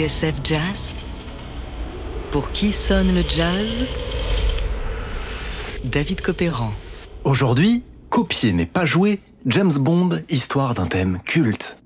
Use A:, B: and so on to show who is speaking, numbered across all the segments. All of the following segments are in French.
A: TSF Jazz Pour qui sonne le jazz? David Copéran.
B: Aujourd'hui, copier mais pas jouer, James Bond, histoire d'un thème culte.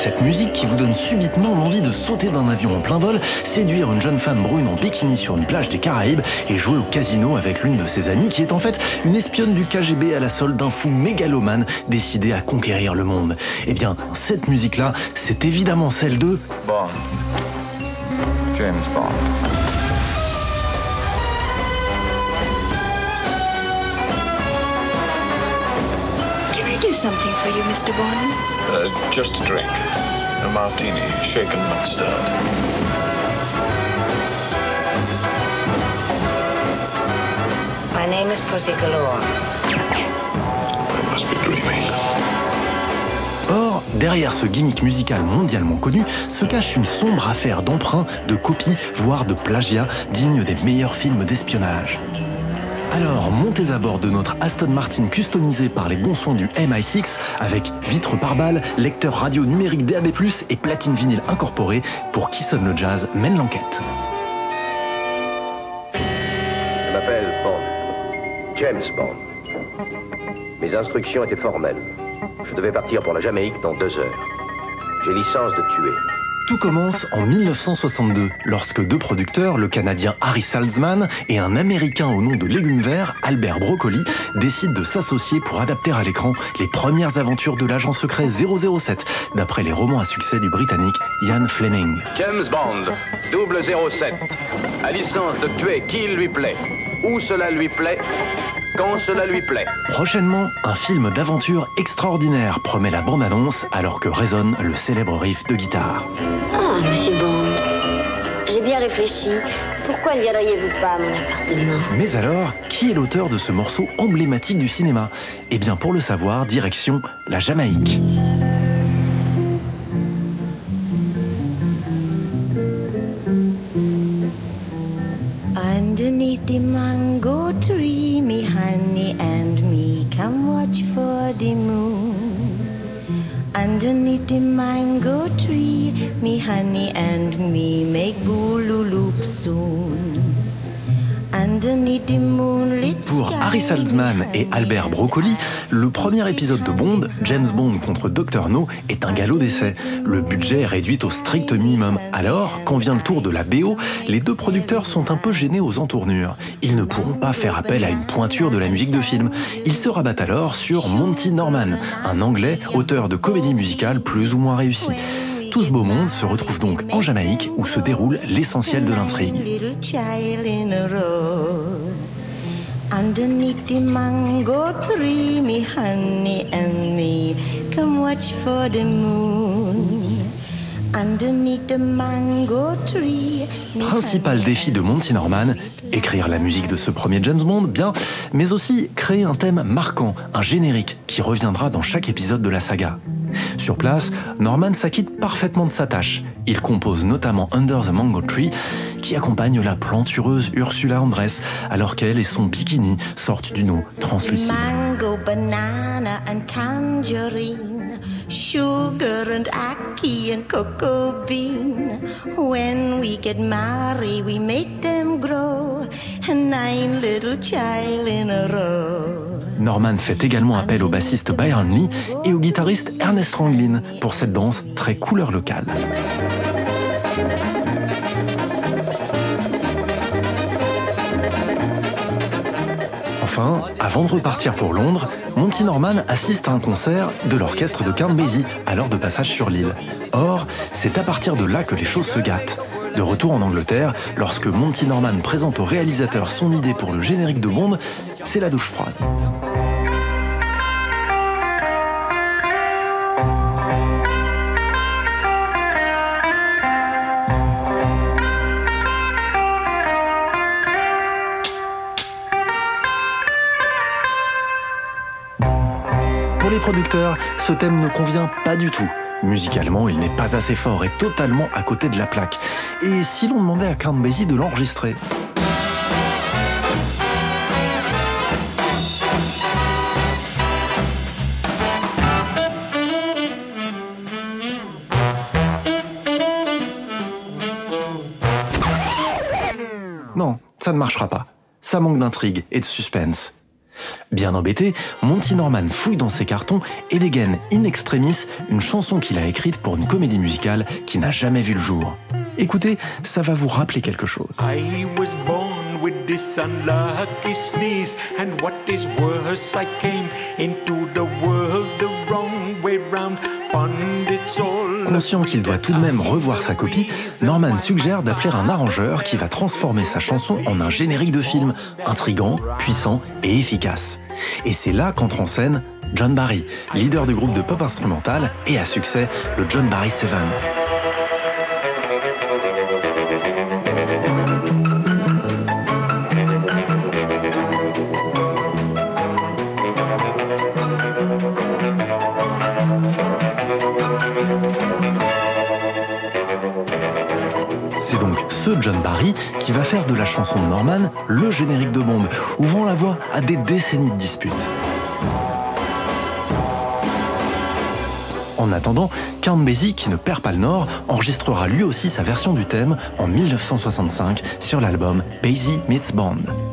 B: Cette musique qui vous donne subitement l'envie de sauter d'un avion en plein vol, séduire une jeune femme brune en bikini sur une plage des Caraïbes et jouer au casino avec l'une de ses amies qui est en fait une espionne du KGB à la solde d'un fou mégalomane décidé à conquérir le monde. Eh bien, cette musique-là, c'est évidemment celle de...
C: Bond. James Bond.
D: something for you, Mr. Bond?
C: Uh, just a drink. A martini, shaken not stirred.
E: My name is Pussy Galore.
C: I must be dreaming.
B: Or, derrière ce gimmick musical mondialement connu se cache une sombre affaire d'emprunt, de copie, voire de plagiat, digne des meilleurs films d'espionnage. Alors, montez à bord de notre Aston Martin customisé par les bons soins du MI6 avec vitre par balle, lecteur radio numérique DAB+, et platine vinyle incorporée pour Qui sonne le jazz mène l'enquête.
F: Je m'appelle Bond. James Bond. Mes instructions étaient formelles. Je devais partir pour la Jamaïque dans deux heures. J'ai licence de tuer.
B: Tout commence en 1962, lorsque deux producteurs, le Canadien Harry Salzman et un Américain au nom de Légumes Verts, Albert Broccoli, décident de s'associer pour adapter à l'écran les premières aventures de l'agent secret 007, d'après les romans à succès du Britannique Ian Fleming.
F: James Bond, 007, a licence de tuer qui lui plaît, où cela lui plaît, quand cela lui plaît.
B: Prochainement, un film d'aventure extraordinaire promet la bande-annonce alors que résonne le célèbre riff de guitare.
G: Ah, monsieur Bond, j'ai bien réfléchi. Pourquoi ne viendriez-vous pas à mon appartement?
B: Mais alors, qui est l'auteur de ce morceau emblématique du cinéma? Eh bien, pour le savoir, direction la Jamaïque.
H: The moon. Underneath the mango tree, me honey and me make boululup soon.
B: Pour Harry Saltzman et Albert Broccoli, le premier épisode de Bond, James Bond contre Dr No, est un galop d'essai. Le budget est réduit au strict minimum. Alors, quand vient le tour de la BO, les deux producteurs sont un peu gênés aux entournures. Ils ne pourront pas faire appel à une pointure de la musique de film. Ils se rabattent alors sur Monty Norman, un Anglais auteur de comédies musicales plus ou moins réussies. Tout ce beau monde se retrouve donc en Jamaïque où se déroule l'essentiel de l'intrigue.
H: little child in a row. Underneath the mango tree, me honey and me come watch for the moon. Underneath the mango tree. me
B: Principal défi de Monty Norman, écrire la musique de ce premier James Bond, bien, mais aussi créer un thème marquant, un générique qui reviendra dans chaque épisode de la saga. Sur place, Norman s'acquitte parfaitement de sa tâche. Il compose notamment Under the Mango Tree, qui accompagne la plantureuse Ursula Andress, alors qu'elle et son bikini sortent d'une eau translucide.
H: Mango, banana, and tangerine, sugar and ackee and cocoa bean. When we get married, we make them grow, and nine little child in a row.
B: Norman fait également appel au bassiste Byron Lee et au guitariste Ernest Ranglin pour cette danse très couleur locale. Enfin, avant de repartir pour Londres, Monty Norman assiste à un concert de l'orchestre de Count l'heure de passage sur l'île. Or, c'est à partir de là que les choses se gâtent. De retour en Angleterre, lorsque Monty Norman présente au réalisateur son idée pour le générique de Bond, c'est la douche froide. Producteurs, ce thème ne convient pas du tout. Musicalement, il n'est pas assez fort et totalement à côté de la plaque. Et si l'on demandait à Count de l'enregistrer Non, ça ne marchera pas. Ça manque d'intrigue et de suspense. Bien embêté, Monty Norman fouille dans ses cartons et dégaine in extremis une chanson qu'il a écrite pour une comédie musicale qui n'a jamais vu le jour. Écoutez, ça va vous rappeler quelque chose. Conscient qu'il doit tout de même revoir sa copie, Norman suggère d'appeler un arrangeur qui va transformer sa chanson en un générique de film, intrigant, puissant et efficace. Et c'est là qu'entre en scène John Barry, leader du groupe de pop instrumental et à succès, le John Barry Seven. John Barry qui va faire de la chanson de Norman le générique de Bond, ouvrant la voie à des décennies de disputes. En attendant, Count Basie, qui ne perd pas le nord, enregistrera lui aussi sa version du thème en 1965 sur l'album Basie Meets Bond.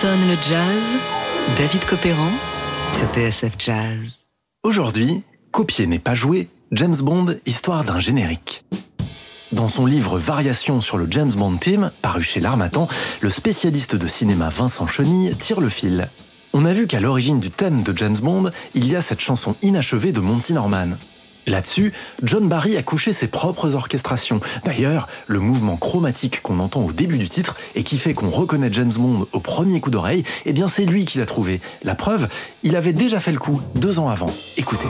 A: Sonne le jazz David Copéran sur TSF Jazz.
B: Aujourd'hui, copier n'est pas joué, James Bond, histoire d'un générique. Dans son livre Variations sur le James Bond Team, paru chez l'Armatan, le spécialiste de cinéma Vincent Chenille tire le fil. On a vu qu'à l'origine du thème de James Bond, il y a cette chanson inachevée de Monty Norman. Là-dessus, John Barry a couché ses propres orchestrations. D'ailleurs, le mouvement chromatique qu'on entend au début du titre et qui fait qu'on reconnaît James Bond au premier coup d'oreille, eh bien c'est lui qui l'a trouvé. La preuve, il avait déjà fait le coup deux ans avant. Écoutez.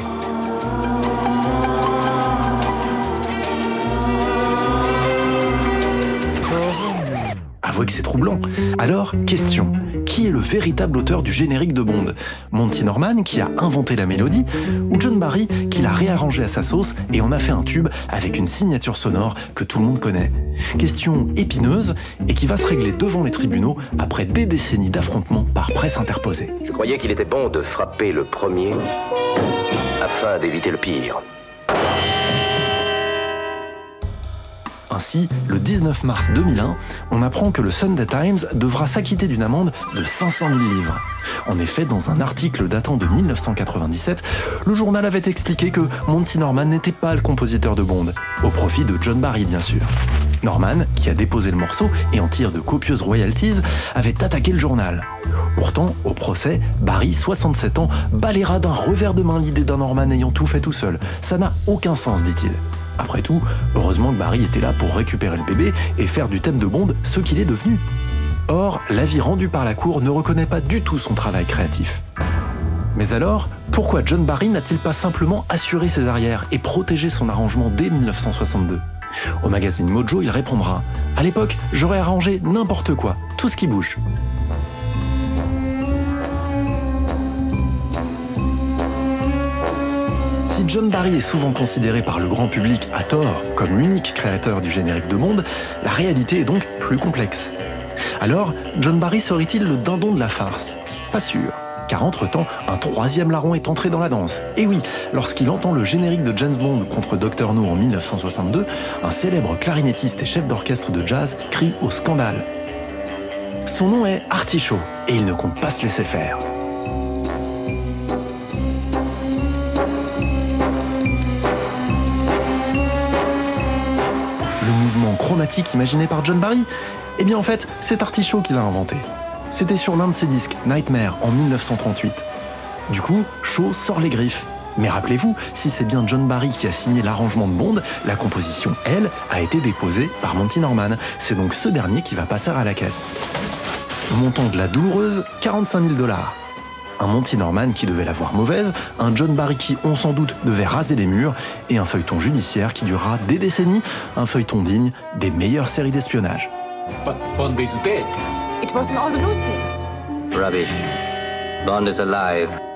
B: Que c'est troublant. Alors, question. Qui est le véritable auteur du générique de Bond? Monty Norman, qui a inventé la mélodie, ou John Barry, qui l'a réarrangé à sa sauce et en a fait un tube avec une signature sonore que tout le monde connaît? Question épineuse et qui va se régler devant les tribunaux après des décennies d'affrontements par presse interposée.
F: Je croyais qu'il était bon de frapper le premier afin d'éviter le pire.
B: Ainsi, le 19 mars 2001, on apprend que le Sunday Times devra s'acquitter d'une amende de 500 000 livres. En effet, dans un article datant de 1997, le journal avait expliqué que Monty Norman n'était pas le compositeur de Bond, au profit de John Barry bien sûr. Norman, qui a déposé le morceau et en tire de copieuses royalties, avait attaqué le journal. Pourtant, au procès, Barry, 67 ans, balayera d'un revers de main l'idée d'un Norman ayant tout fait tout seul. Ça n'a aucun sens, dit-il. Après tout, heureusement que Barry était là pour récupérer le bébé et faire du thème de Bond ce qu'il est devenu. Or, l'avis rendu par la Cour ne reconnaît pas du tout son travail créatif. Mais alors, pourquoi John Barry n'a-t-il pas simplement assuré ses arrières et protégé son arrangement dès 1962 Au magazine Mojo, il répondra À l'époque, j'aurais arrangé n'importe quoi, tout ce qui bouge. Si John Barry est souvent considéré par le grand public à tort comme l'unique créateur du générique de monde, la réalité est donc plus complexe. Alors, John Barry serait-il le dindon de la farce? Pas sûr. Car entre-temps, un troisième larron est entré dans la danse. Et oui, lorsqu'il entend le générique de James Bond contre Dr. No en 1962, un célèbre clarinettiste et chef d'orchestre de jazz crie au scandale. Son nom est Artichaut, et il ne compte pas se laisser faire. Imaginé par John Barry Eh bien en fait, c'est Artichaut qui l'a inventé. C'était sur l'un de ses disques, Nightmare, en 1938. Du coup, Shaw sort les griffes. Mais rappelez-vous, si c'est bien John Barry qui a signé l'arrangement de Bond, la composition, elle, a été déposée par Monty Norman. C'est donc ce dernier qui va passer à la caisse. Montant de la douloureuse, 45 000 dollars un Monty Norman qui devait la voir mauvaise, un John Barry qui, on sans doute, devait raser les murs, et un feuilleton judiciaire qui durera des décennies, un feuilleton digne des meilleures séries d'espionnage.
I: But Bond is dead.
J: It was in all the newspapers.
K: Rubbish. Bond is alive.